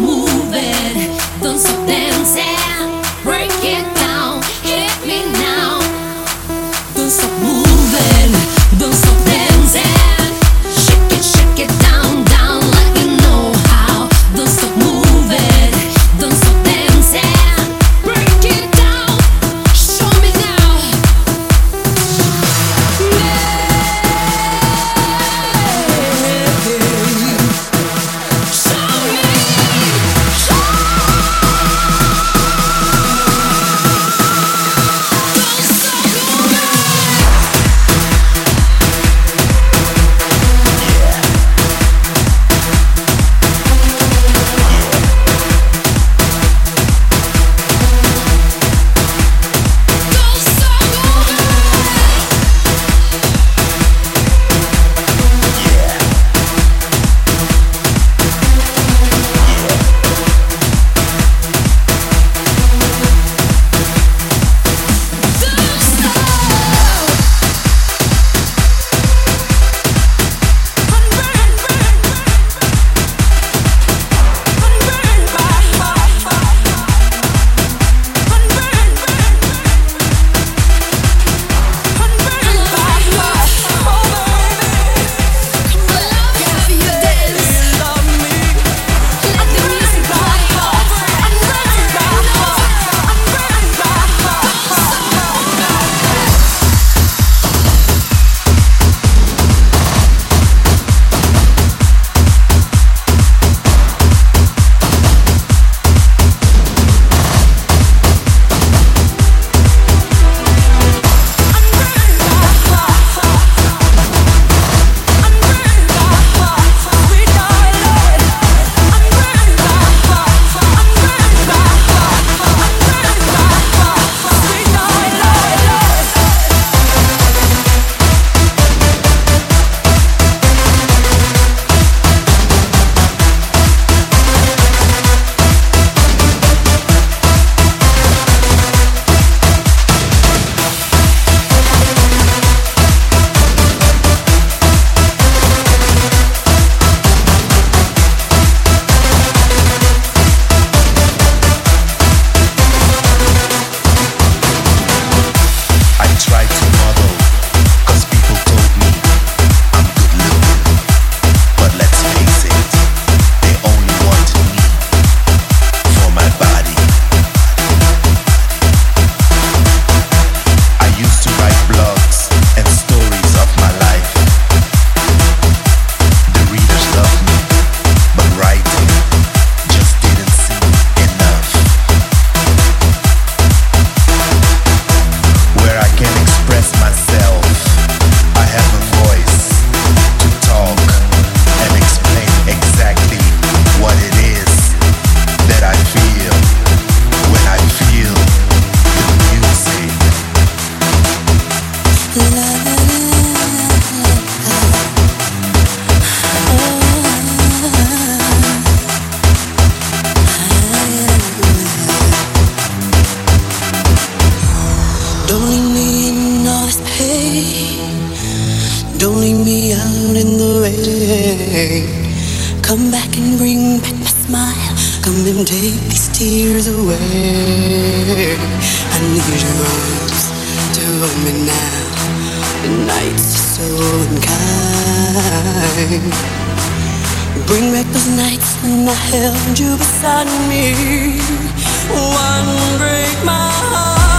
move it, don't stop, dancing. smile. Come and take these tears away. I need your arms to hold me now. The night's so unkind. Bring back those nights when I held you beside me. One break my heart.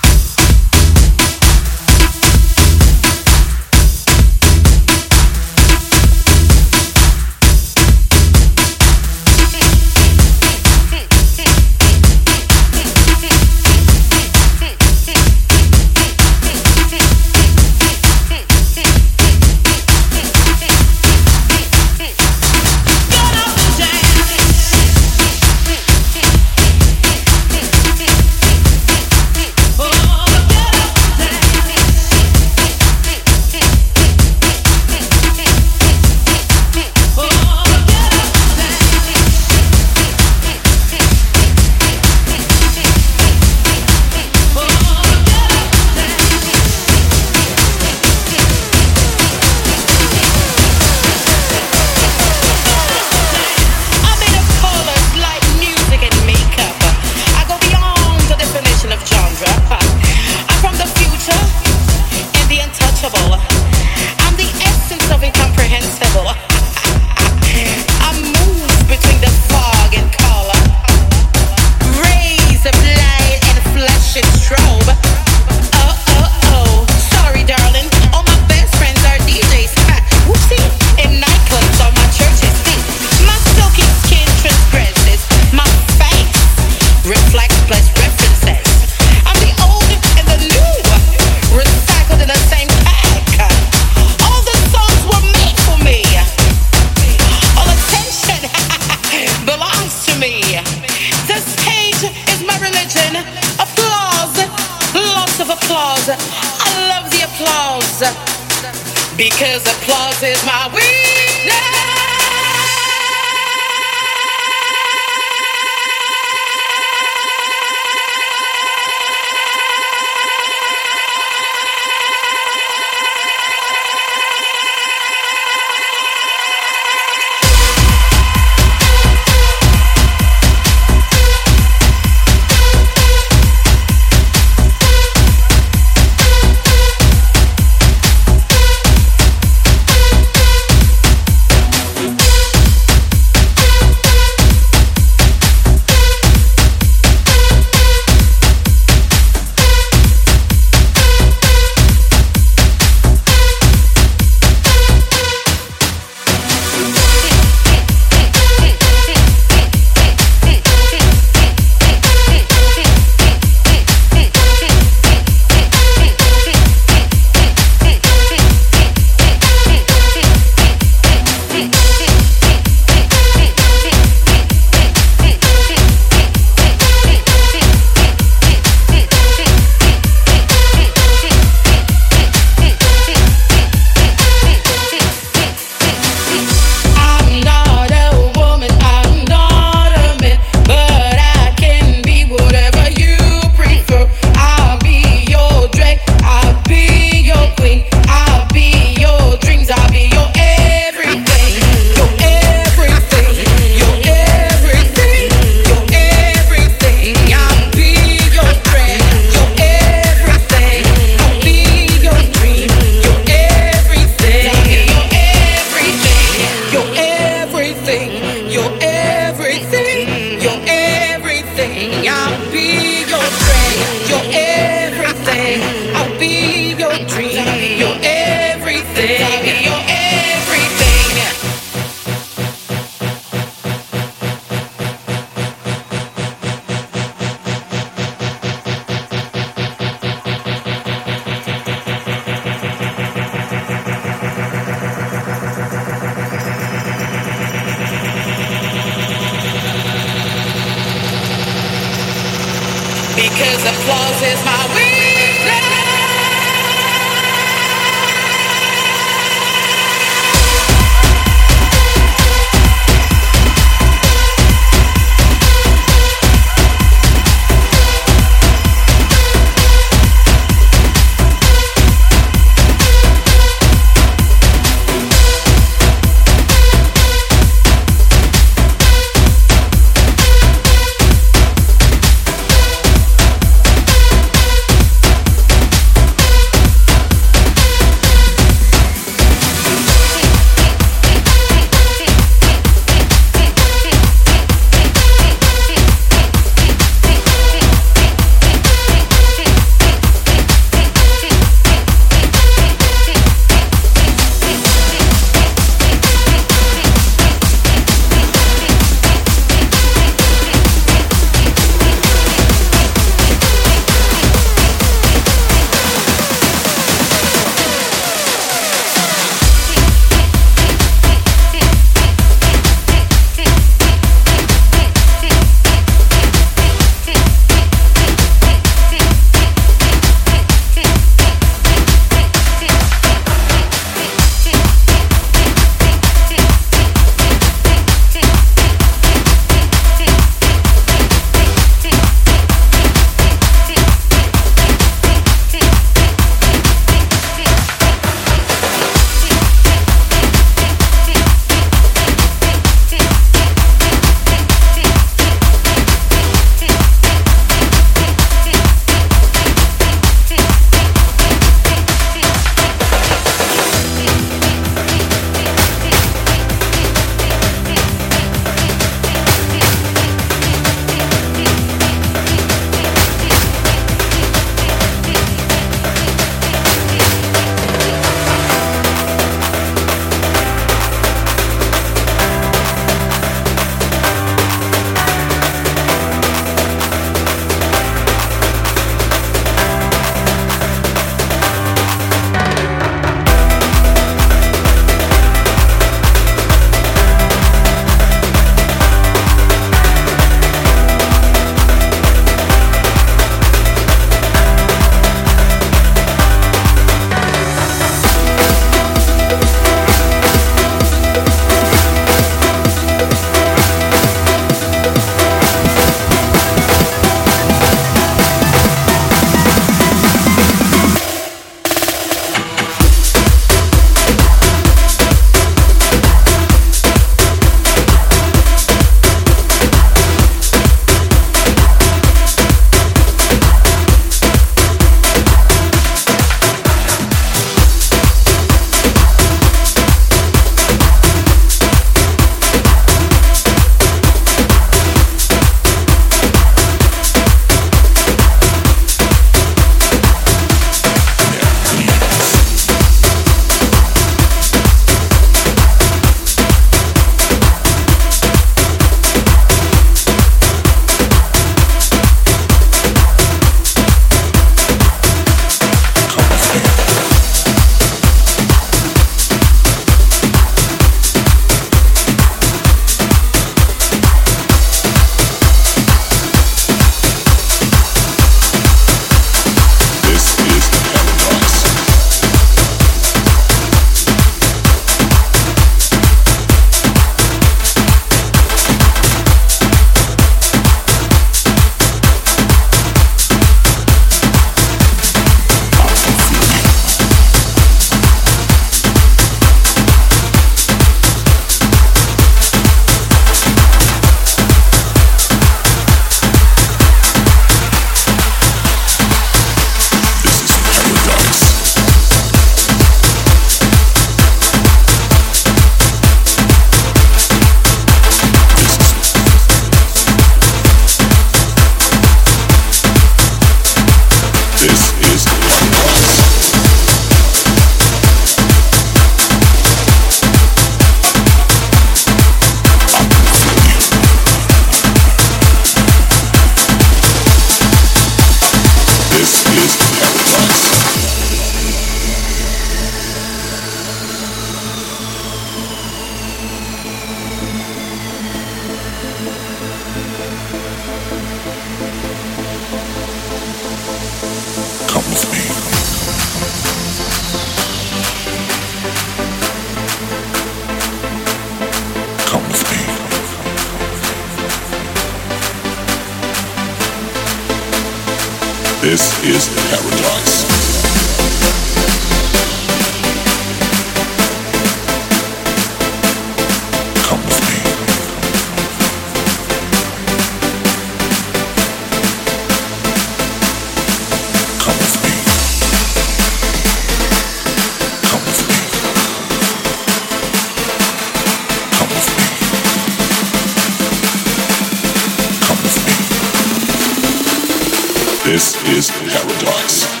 This is Paradox.